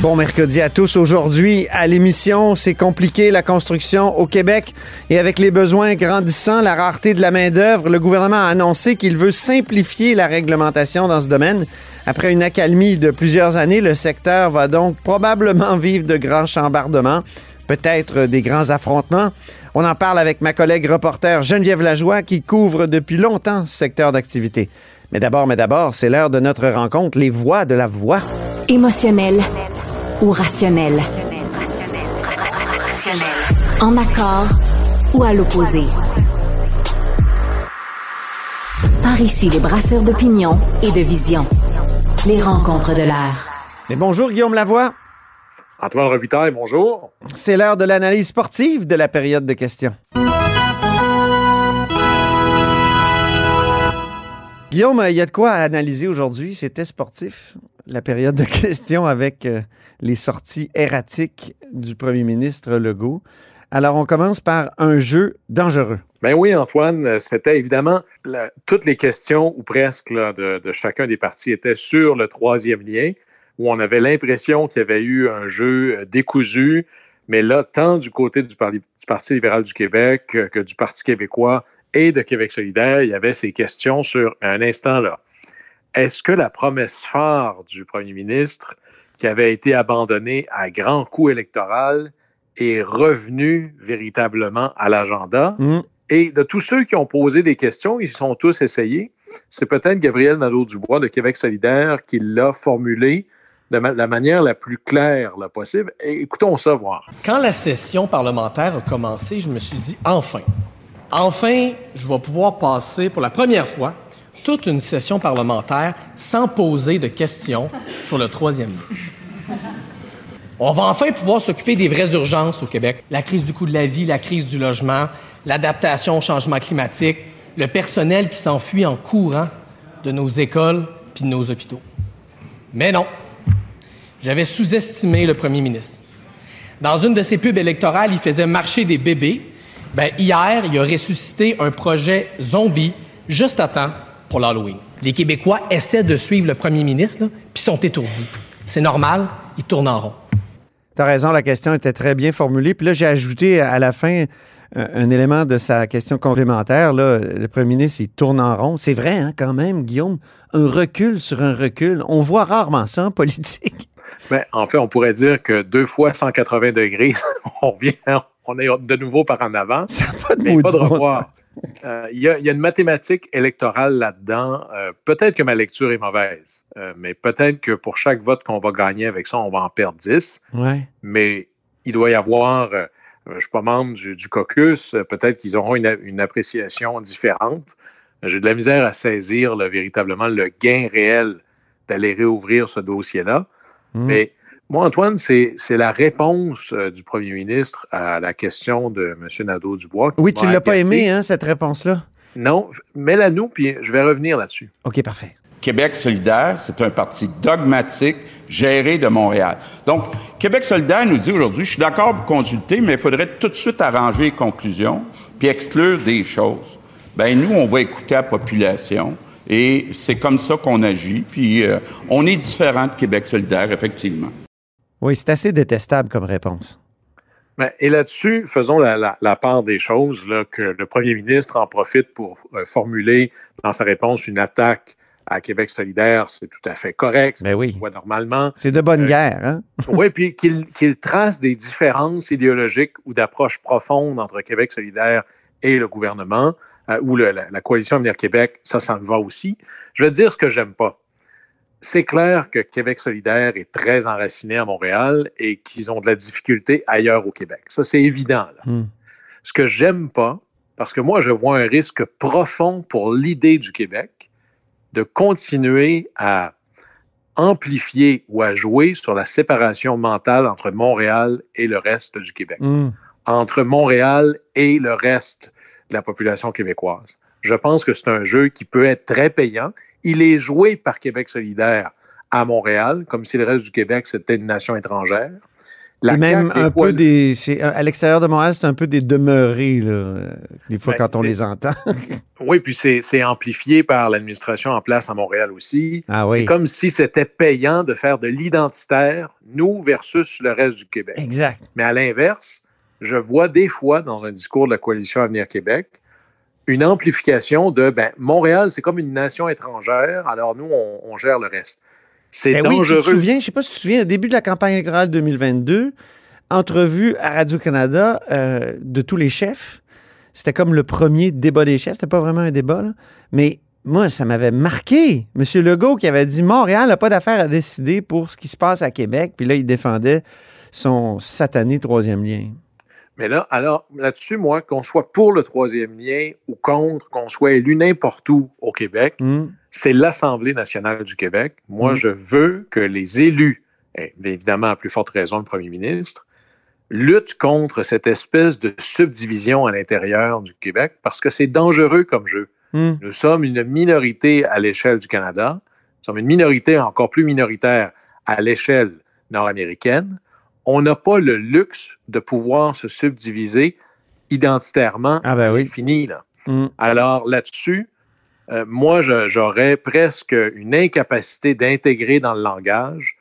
Bon mercredi à tous. Aujourd'hui, à l'émission, c'est compliqué la construction au Québec et avec les besoins grandissants, la rareté de la main-d'œuvre, le gouvernement a annoncé qu'il veut simplifier la réglementation dans ce domaine. Après une accalmie de plusieurs années, le secteur va donc probablement vivre de grands chambardements, peut-être des grands affrontements. On en parle avec ma collègue reporter Geneviève Lajoie qui couvre depuis longtemps ce secteur d'activité. Mais d'abord, mais d'abord, c'est l'heure de notre rencontre, les voix de la voix. Émotionnel ou rationnel? En accord ou à l'opposé? Par ici, les brasseurs d'opinion et de vision. Les rencontres de l'air. Mais bonjour Guillaume Lavoie. Antoine Robitaille, bonjour. C'est l'heure de l'analyse sportive de la période de questions. Guillaume, il y a de quoi analyser aujourd'hui. C'était sportif, la période de questions avec euh, les sorties erratiques du premier ministre Legault. Alors, on commence par un jeu dangereux. Ben oui, Antoine, c'était évidemment toutes les questions, ou presque, de, chacun des partis étaient sur le troisième lien, où on avait l'impression qu'il y avait eu un jeu euh, décousu. Mais là, tant du côté du, Parti- du Parti libéral du Québec que, que du Parti québécois et de Québec solidaire, il y avait ces questions sur un instant là. Est-ce que la promesse phare du premier ministre, qui avait été abandonnée à grand coup électoral, est revenue véritablement à l'agenda? Hmm. Et de tous ceux qui ont posé des questions, ils sont tous essayés. C'est peut-être Gabriel Nadeau-Dubois de Québec solidaire qui l'a formulé de ma- la manière la plus claire là, possible. Et écoutons ça voir. Quand la session parlementaire a commencé, je me suis dit enfin, enfin, je vais pouvoir passer pour la première fois toute une session parlementaire sans poser de questions sur le troisième. On va enfin pouvoir s'occuper des vraies urgences au Québec. La crise du coût de la vie, la crise du logement, l'adaptation au changement climatique, le personnel qui s'enfuit en courant de nos écoles puis de nos hôpitaux. Mais non, j'avais sous-estimé le premier ministre. Dans une de ses pubs électorales, il faisait marcher des bébés. Ben, hier, il a ressuscité un projet zombie juste à temps pour l'Halloween. Les Québécois essaient de suivre le premier ministre, puis sont étourdis. C'est normal, ils tournent en rond. T'as raison, la question était très bien formulée. Puis là, j'ai ajouté à la fin un, un élément de sa question complémentaire. Là. Le premier ministre, il tourne en rond. C'est vrai, hein, quand même, Guillaume. Un recul sur un recul. On voit rarement ça en politique. En fait, on pourrait dire que deux fois 180 degrés, on revient, on est de nouveau par en avant. Ça n'a pas de Mais maudit pas de bon revoir. Euh, Il y, a- il y a une mathématique électorale là-dedans. Euh, peut-être que ma lecture est mauvaise, euh, mais peut-être que pour chaque vote qu'on va gagner avec ça, on va en perdre 10. Ouais. Mais il doit y avoir, je ne suis pas membre du, du caucus, peut-être qu'ils auront une, une appréciation différente. J'ai de la misère à saisir là, véritablement le gain réel d'aller réouvrir ce dossier-là. Hmm. Mais moi, Antoine, c'est c'est la réponse euh, du premier ministre à la question de M. Nadeau-Dubois. Oui, tu ne l'as pas aimé, hein, cette réponse-là? Non, mets-la nous, puis je vais revenir là-dessus. OK, parfait. Québec solidaire, c'est un parti dogmatique géré de Montréal. Donc, Québec solidaire nous dit aujourd'hui, je suis d'accord pour consulter, mais il faudrait tout de suite arranger les conclusions puis exclure des choses. Ben nous, on va écouter la population et c'est comme ça qu'on agit. Puis euh, on est différent de Québec solidaire, effectivement. Oui, c'est assez détestable comme réponse. Ben, et là-dessus, faisons la, la- la part des choses, là, que le premier ministre en profite pour euh, formuler dans sa réponse une attaque à Québec solidaire. C'est tout à fait correct. Ben oui. Voit normalement. C'est de bonne Euh, guerre, hein? Oui, puis qu'il trace des différences idéologiques ou d'approches profondes entre Québec solidaire et le gouvernement, euh, ou le- la, la coalition Avenir Québec, ça, ça me va aussi. Je vais te dire ce que j'aime pas. C'est clair que Québec solidaire est très enraciné à Montréal et qu'ils ont de la difficulté ailleurs au Québec. Ça, c'est évident. là. Hmm. Ce que j'aime pas, parce que moi, je vois un risque profond pour l'idée du Québec de continuer à amplifier ou à jouer sur la séparation mentale entre Montréal et le reste du Québec, Hmm. entre Montréal et le reste de la population québécoise. Je pense que c'est un jeu qui peut être très payant. Il est joué par Québec solidaire à Montréal, comme si le reste du Québec, c'était une nation étrangère. La Et même un peu des. À l'extérieur de Montréal, c'est un peu des demeurés, là, des fois, ben, quand on les entend. oui, puis c'est amplifié par l'administration en place à Montréal aussi. Ah oui. C'est comme si c'était payant de faire de l'identitaire, nous versus le reste du Québec. Exact. Mais à l'inverse, je vois des fois dans un discours de la coalition Avenir Québec une amplification de ben, Montréal, c'est comme une nation étrangère, alors nous, on gère le reste. C'est ben dangereux. Oui, tu te souviens, je ne sais pas si tu te souviens, au début de la campagne électorale 2022, entrevue à Radio-Canada euh, de tous les chefs. C'était comme le premier débat des chefs. C'était pas vraiment un débat, là. mais moi, ça m'avait marqué. Monsieur Legault qui avait dit Montréal n'a pas d'affaire à décider pour ce qui se passe à Québec. Puis là, il défendait son satané troisième lien. Mais là, alors, là-dessus, moi, qu'on soit pour le troisième lien ou contre, qu'on soit élu n'importe où au Québec, hmm. c'est l'Assemblée nationale du Québec. Moi, hmm. je veux que les élus, et évidemment à plus forte raison le premier ministre, luttent contre cette espèce de subdivision à l'intérieur du Québec parce que c'est dangereux comme jeu. Hmm. Nous sommes une minorité à l'échelle du Canada, nous sommes une minorité encore plus minoritaire à l'échelle nord-américaine on n'a pas le luxe de pouvoir se subdiviser identitairement. Ah ben oui. Fini, là. Mm. Alors là-dessus, euh, moi, j'aurais presque une incapacité d'intégrer dans le langage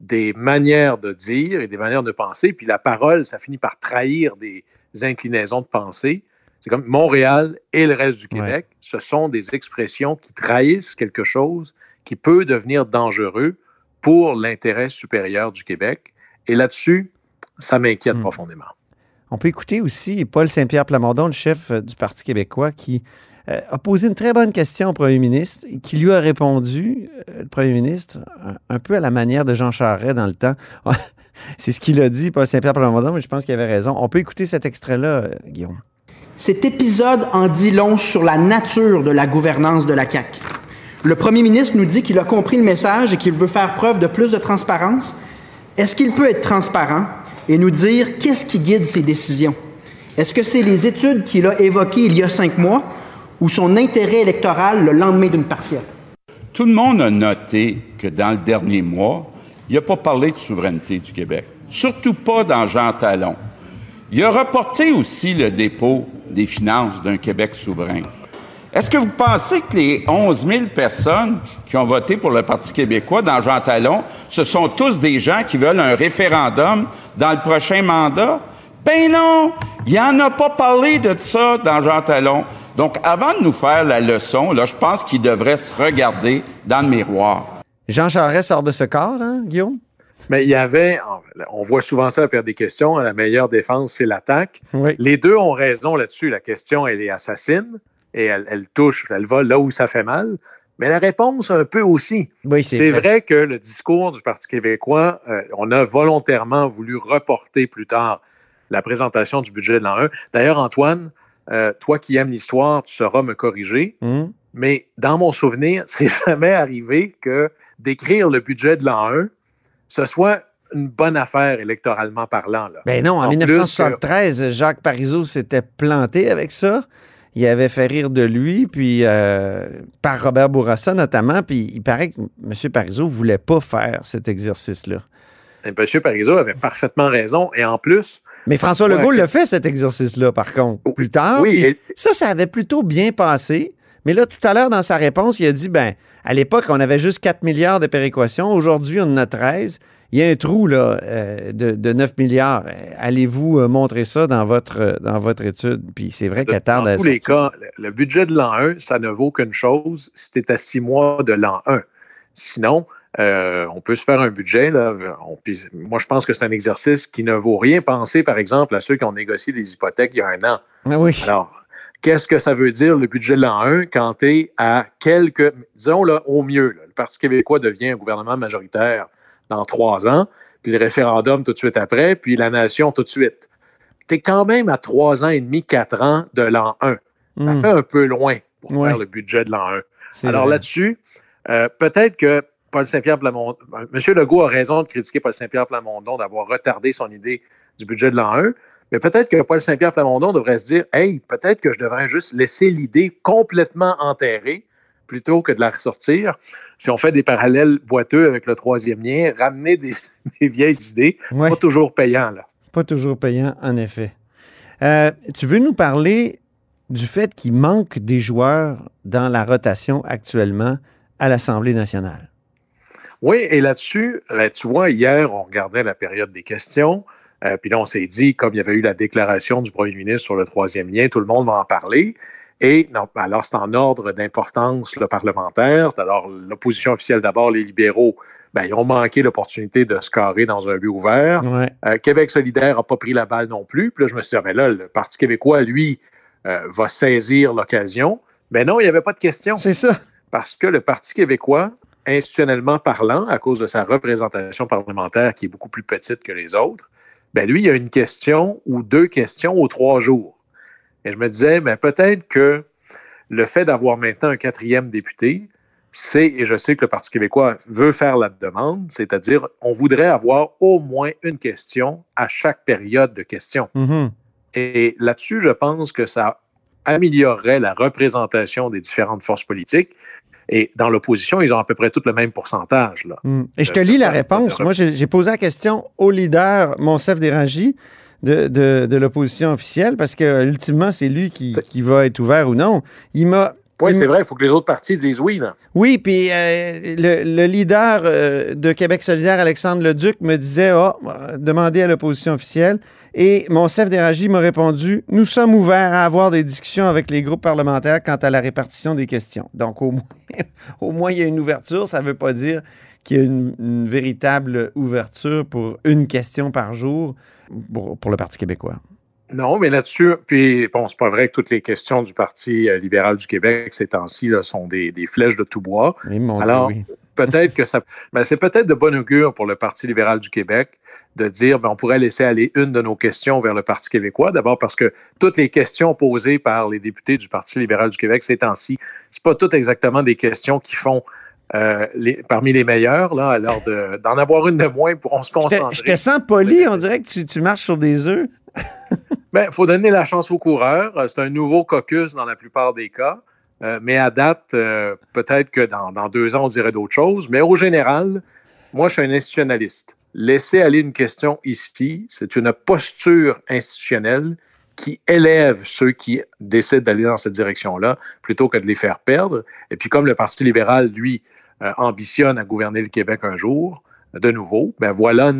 des manières de dire et des manières de penser. Puis la parole, ça finit par trahir des inclinaisons de pensée. C'est comme Montréal et le reste du Québec, ce sont des expressions qui trahissent quelque chose qui peut devenir dangereux pour l'intérêt supérieur du Québec. Et là-dessus, ça m'inquiète hmm. profondément. On peut écouter aussi Paul Saint-Pierre Plamondon, le chef euh, du Parti québécois, qui euh, a posé une très bonne question au premier ministre et qui lui a répondu, euh, le premier ministre, un, peu à la manière de Jean Charest dans le temps. C'est ce qu'il a dit, Paul Saint-Pierre Plamondon, mais je pense qu'il avait raison. On peut écouter cet extrait-là, Guillaume. Cet épisode en dit long sur la nature de la gouvernance de la CAQ. Le premier ministre nous dit qu'il a compris le message et qu'il veut faire preuve de plus de transparence est-ce qu'il peut être transparent et nous dire qu'est-ce qui guide ses décisions? Est-ce que c'est les études qu'il a évoquées il y a cinq mois ou son intérêt électoral le lendemain d'une partielle? Tout le monde a noté que dans le dernier mois, il n'a pas parlé de souveraineté du Québec, surtout pas dans Jean Talon. Il a reporté aussi le dépôt des finances d'un Québec souverain. Est-ce que vous pensez que les 11 000 personnes qui ont voté pour le Parti québécois dans Jean Talon, ce sont tous des gens qui veulent un référendum dans le prochain mandat? Ben non! Il n'en a pas parlé de ça dans Jean Talon. Donc, avant de nous faire la leçon, là, je pense qu'il devrait se regarder dans le miroir. Jean Charest sort de ce corps, hein, Guillaume? Mais il y avait, on voit souvent ça à perdre des questions, la meilleure défense, c'est l'attaque. Oui. Les deux ont raison là-dessus. La question, elle est assassine et elle, touche, elle va là où ça fait mal. Mais la réponse, un peu aussi. Oui, c'est vrai. que le discours du Parti québécois, euh, on a volontairement voulu reporter plus tard la présentation du budget de l'an 1. D'ailleurs, Antoine, euh, toi qui aimes l'histoire, tu sauras me corriger. Hum. Mais dans mon souvenir, c'est jamais arrivé que d'écrire le budget de l'an 1, ce soit une bonne affaire électoralement parlant. Là. Ben non, en, 1973, Jacques Parizeau s'était planté avec ça il avait fait rire de lui, puis euh, par Robert Bourassa notamment, puis il paraît que M. Parizeau ne voulait pas faire cet exercice-là. M. Parizeau avait parfaitement raison, et en plus... Mais François Legault l'a fait, cet exercice-là, par contre, plus tard. Oui, Ça, ça avait plutôt bien passé. Mais là, tout à l'heure, dans sa réponse, il a dit, ben, à l'époque, on avait juste 4 milliards de péréquations. Aujourd'hui, on en a 13 il y a un trou là, euh, de, 9 milliards. Allez-vous euh, montrer ça dans votre, euh, dans votre étude? Puis c'est vrai qu'elle tarde à Dans tous les cas, le budget de l'an 1, ça ne vaut qu'une chose, c'était à six mois de l'an 1. Sinon, on peut se faire un budget. Là, moi, je pense que c'est un exercice qui ne vaut rien. penser, par exemple, à ceux qui ont négocié des hypothèques il y a un an. Ah oui. Alors, qu'est-ce que ça veut dire le budget de l'an 1 quand tu es à quelques, disons là, au mieux, le Parti québécois devient un gouvernement majoritaire dans trois ans, puis le référendum tout de suite après, puis la nation tout de suite. Tu es quand même à trois ans et demi, quatre ans de l'an 1. Ça hmm. fait un peu loin pour faire le budget de l'an 1. Alors là-dessus, euh, peut-être que Paul Saint-Pierre Plamondon, euh, M. Legault a raison de critiquer Paul Saint-Pierre Plamondon d'avoir retardé son idée du budget de l'an 1, mais peut-être que Paul Saint-Pierre Plamondon devrait se dire Hey, peut-être que je devrais juste laisser l'idée complètement enterrée plutôt que de la ressortir. Si on fait des parallèles boiteux avec le troisième lien, ramener des, vieilles idées, pas toujours payant. Là. Pas toujours payant, en effet. Euh, tu veux nous parler du fait qu'il manque des joueurs dans la rotation actuellement à l'Assemblée nationale? Oui, et là-dessus, tu vois, hier, on regardait la période des questions. Euh, puis là, on s'est dit, comme il y avait eu la déclaration du premier ministre sur le troisième lien, tout le monde va en parler. Et non, alors, c'est en ordre d'importance le parlementaire. Alors, l'opposition officielle d'abord, les libéraux, ben, ils ont manqué l'opportunité de se carrer dans un but ouvert. Euh, Québec solidaire n'a pas pris la balle non plus. Puis là, je me suis dit, ah, ben là, le Parti québécois, lui, euh, va saisir l'occasion. Mais non, il n'y avait pas de question. C'est ça. Parce que le Parti québécois, institutionnellement parlant, à cause de sa représentation parlementaire qui est beaucoup plus petite que les autres, ben lui, il y a une question ou deux questions aux trois jours. Et je me disais, mais peut-être que le fait d'avoir maintenant un quatrième député, c'est, et je sais que le Parti québécois veut faire la demande, c'est-à-dire on voudrait avoir au moins une question à chaque période de questions. Mm-hmm. Et là-dessus, je pense que ça améliorerait la représentation des différentes forces politiques. Et dans l'opposition, ils ont à peu près tout le même pourcentage. Là, mm. Et je te lis la réponse. Moi, j'ai posé la question au leader Monsef Dérangy de, de, l'opposition officielle parce que ultimement, c'est lui qui, qui, va être ouvert ou non. Il m'a. Oui, c'est vrai, il faut que les autres partis disent oui. Là. Oui, puis euh, le, leader euh, de Québec solidaire, Alexandre Leduc, me disait oh, demandez à l'opposition officielle. Et mon chef d'Éragie m'a répondu Nous sommes ouverts à avoir des discussions avec les groupes parlementaires quant à la répartition des questions. Donc, au moins, au moins il y a une ouverture. Ça ne veut pas dire qu'il y a une, véritable ouverture pour une question par jour pour, le Parti québécois. Non, mais là-dessus, puis bon, c'est pas vrai que toutes les questions du Parti euh, libéral du Québec ces temps-ci sont des, flèches de tout bois. Alors, peut-être que ça. Ben, c'est peut-être de bon augure pour le Parti libéral du Québec de dire ben, on pourrait laisser aller une de nos questions vers le Parti québécois. D'abord parce que toutes les questions posées par les députés du Parti libéral du Québec ces temps-ci, c'est pas toutes exactement des questions qui font euh, parmi les meilleurs, là, alors d'en avoir une de moins pour on se concentrer. Je te, sens poli, on dirait que tu, marches sur des œufs. Bien, il faut donner la chance aux coureurs. Euh, c'est un nouveau caucus dans la plupart des cas. Euh, mais à date, peut-être que dans, deux ans, on dirait d'autres choses. Mais au général, moi, je suis un institutionnaliste. Laisser aller une question ici, c'est une posture institutionnelle qui élève ceux qui décident d'aller dans cette direction-là plutôt que de les faire perdre. Et puis comme le Parti libéral, lui, euh, ambitionne à gouverner le Québec un jour, de nouveau, ben voilà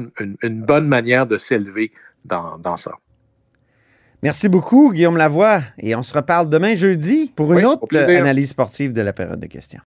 une, bonne manière de s'élever dans, ça. Merci beaucoup, Guillaume Lavoie. Et on se reparle demain jeudi pour une autre analyse sportive de la période de questions.